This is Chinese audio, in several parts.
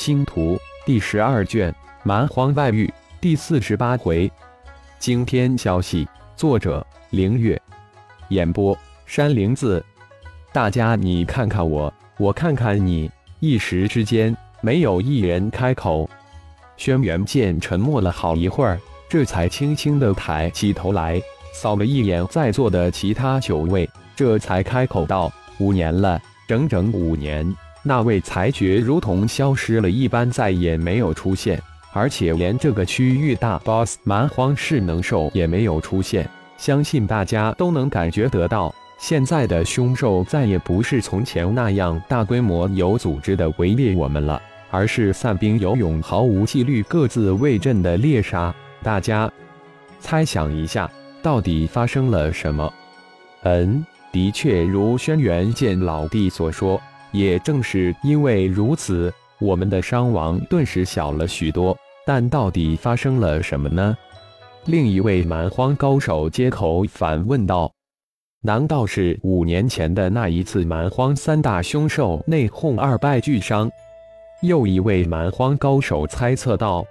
星图第十二卷蛮荒外域第四十八回，惊天消息，作者凌月，演播山灵子。大家你看看我，我看看你，一时之间没有一人开口。轩辕剑沉默了好一会儿，这才轻轻的抬起头来，扫了一眼在座的其他九位，这才开口道：“五年了，整整五年。”那位裁决如同消失了一般，再也没有出现，而且连这个区域大 BOSS 蛮荒噬能兽也没有出现。相信大家都能感觉得到，现在的凶兽再也不是从前那样大规模、有组织的围猎我们了，而是散兵游勇、毫无纪律、各自为阵的猎杀。大家猜想一下，到底发生了什么？嗯，的确如轩辕剑老弟所说。也正是因为如此，我们的伤亡顿时小了许多。但到底发生了什么呢？另一位蛮荒高手接口反问道：“难道是五年前的那一次蛮荒三大凶兽内讧二败俱伤？”又一位蛮荒高手猜测道：“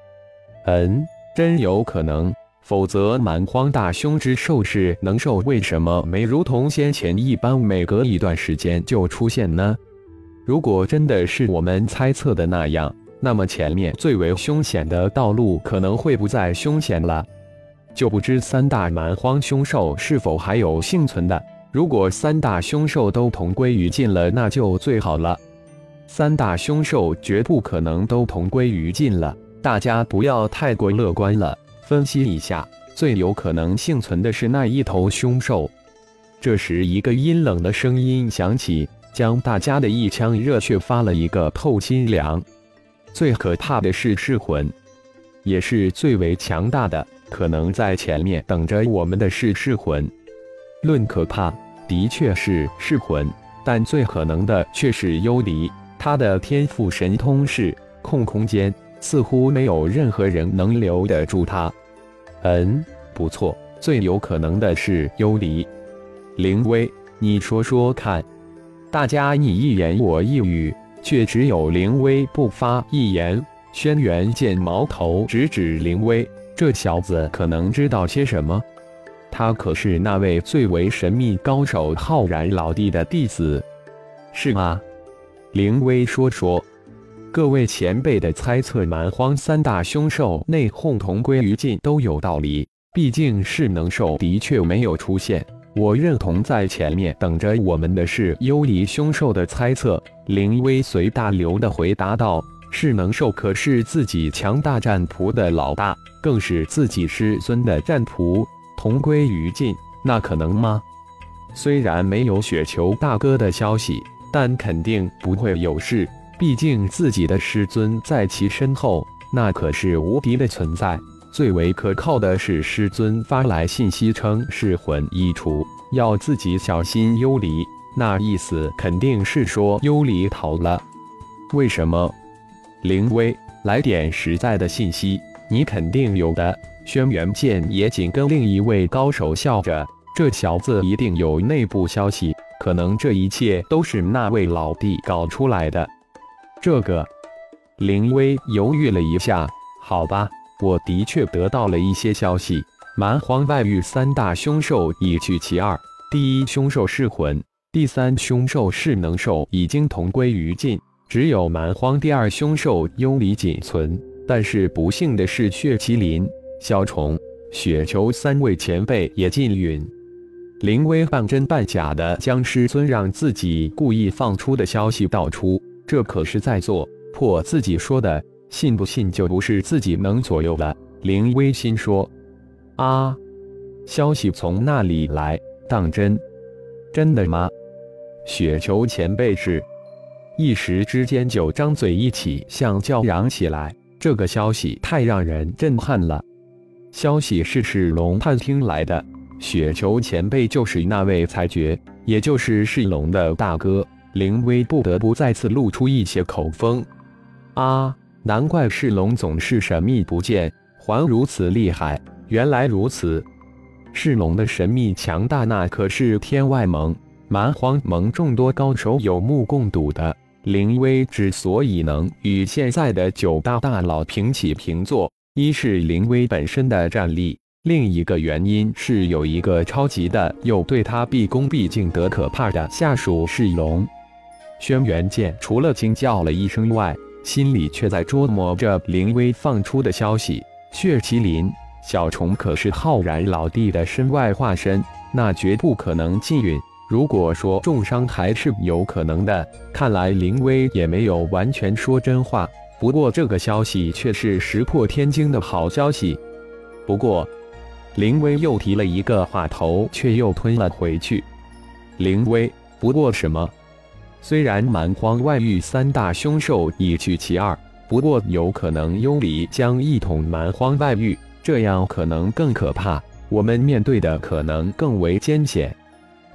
嗯，真有可能。否则，蛮荒大凶之兽是能兽为什么没如同先前一般，每隔一段时间就出现呢？”如果真的是我们猜测的那样，那么前面最为凶险的道路可能会不再凶险了。就不知三大蛮荒凶兽是否还有幸存的。如果三大凶兽都同归于尽了，那就最好了。三大凶兽绝不可能都同归于尽了，大家不要太过乐观了。分析一下，最有可能幸存的是那一头凶兽。这时，一个阴冷的声音响起。将大家的一腔热血发了一个透心凉。最可怕的是噬魂，也是最为强大的，可能在前面等着我们的是噬魂。论可怕，的确是噬魂，但最可能的却是幽离。他的天赋神通是控空间，似乎没有任何人能留得住他。嗯，不错，最有可能的是幽离。灵威，你说说看。大家你一言我一语，却只有灵威不发一言。轩辕剑矛头直指灵威，这小子可能知道些什么？他可是那位最为神秘高手浩然老弟的弟子，是吗？灵威说说，各位前辈的猜测，蛮荒三大凶兽内讧同归于尽都有道理。毕竟是能兽的确没有出现。我认同在前面等着我们的是幽离凶兽的猜测。灵威随大流的回答道：“是能兽，可是自己强大战仆的老大，更是自己师尊的战仆，同归于尽，那可能吗？虽然没有雪球大哥的消息，但肯定不会有事。毕竟自己的师尊在其身后，那可是无敌的存在。”最为可靠的是师尊发来信息称噬魂已除，要自己小心幽离。那意思肯定是说幽离逃了。为什么？灵威，来点实在的信息，你肯定有的。轩辕剑也紧跟另一位高手笑着，这小子一定有内部消息，可能这一切都是那位老弟搞出来的。这个，灵威犹豫了一下，好吧。我的确得到了一些消息，蛮荒外域三大凶兽已去其二，第一凶兽噬魂，第三凶兽噬能兽已经同归于尽，只有蛮荒第二凶兽幽离仅存。但是不幸的是，血麒麟、小虫、雪球三位前辈也尽陨。林威半真半假的将师尊让自己故意放出的消息道出，这可是在做破自己说的。信不信就不是自己能左右了。林威心说：“啊，消息从那里来？当真？真的吗？”雪球前辈是一时之间就张嘴一起像叫嚷起来。这个消息太让人震撼了。消息是世龙探听来的。雪球前辈就是那位裁决，也就是世龙的大哥。林威不得不再次露出一些口风。啊！难怪世龙总是神秘不见，还如此厉害。原来如此，世龙的神秘强大，那可是天外盟、蛮荒盟众多高手有目共睹的。林威之所以能与现在的九大大佬平起平坐，一是林威本身的战力，另一个原因是有一个超级的又对他毕恭毕敬得可怕的下属世龙轩辕剑。除了惊叫了一声外，心里却在琢磨着灵威放出的消息：血麒麟小虫可是浩然老弟的身外化身，那绝不可能禁运。如果说重伤还是有可能的，看来林威也没有完全说真话。不过这个消息却是石破天惊的好消息。不过，林威又提了一个话头，却又吞了回去。林威，不过什么？虽然蛮荒外域三大凶兽已去其二，不过有可能幽离将一统蛮荒外域，这样可能更可怕。我们面对的可能更为艰险。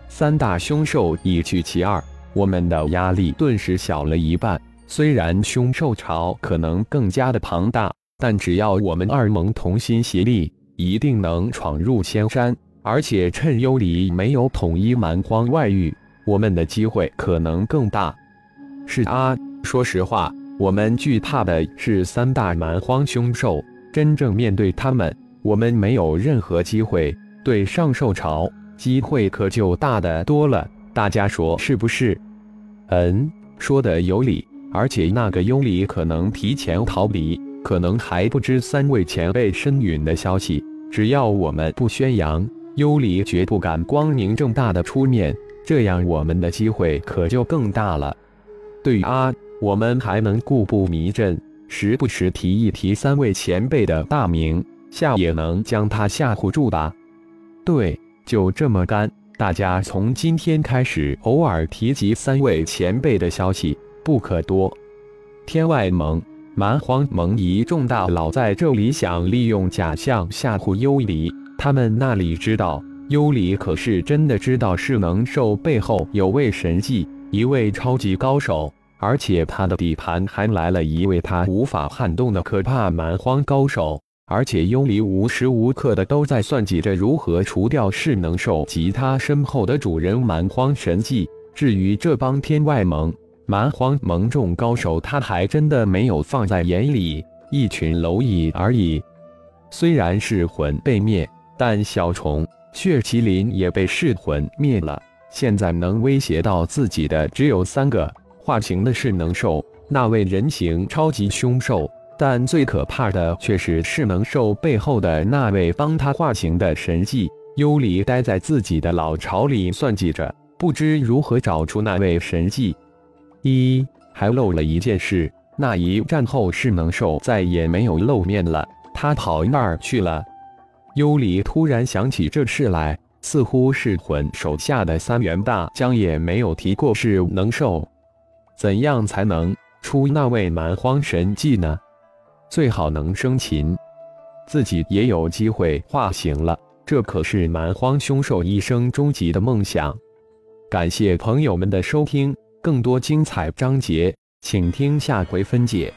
三大凶兽已去其二，我们的压力顿时小了一半。虽然凶兽潮可能更加的庞大，但只要我们二盟同心协力，一定能闯入仙山。而且趁幽离没有统一蛮荒外域，我们的机会可能更大。是啊，说实话，我们惧怕的是三大蛮荒凶兽，真正面对他们，我们没有任何机会。对上兽潮。机会可就大得多了，大家说是不是？嗯，说的有理。而且那个幽离可能提前逃离，可能还不知三位前辈身陨的消息。只要我们不宣扬，幽离绝不敢光明正大的出面，这样我们的机会可就更大了。对啊，我们还能故布迷阵，时不时提一提三位前辈的大名，吓也能将他吓唬住吧？对。就这么干，大家从今天开始偶尔提及三位前辈的消息不可多。天外盟、蛮荒盟一众大佬在这里想利用假象吓唬幽离，他们那里知道幽离可是真的知道是能兽背后有位神迹，一位超级高手，而且他的底盘还来了一位他无法撼动的可怕蛮荒高手。而且幽离无时无刻的都在算计着如何除掉噬能兽及他身后的主人蛮荒神迹。至于这帮天外盟、蛮荒盟众高手，他还真的没有放在眼里，一群蝼蚁而已。虽然是魂被灭，但小虫、血麒麟也被噬魂灭了。现在能威胁到自己的只有三个化形的噬能兽，那位人形超级凶兽。但最可怕的却是噬能兽背后的那位帮他化形的神迹。幽离待在自己的老巢里算计着，不知如何找出那位神迹。一还漏了一件事，那一战后噬能兽再也没有露面了，他跑那儿去了？幽离突然想起这事来，似乎是魂手下的三元大将也没有提过是能兽。怎样才能出那位蛮荒神迹呢？最好能生擒，自己也有机会化形了。这可是蛮荒凶兽一生终极的梦想。感谢朋友们的收听，更多精彩章节，请听下回分解。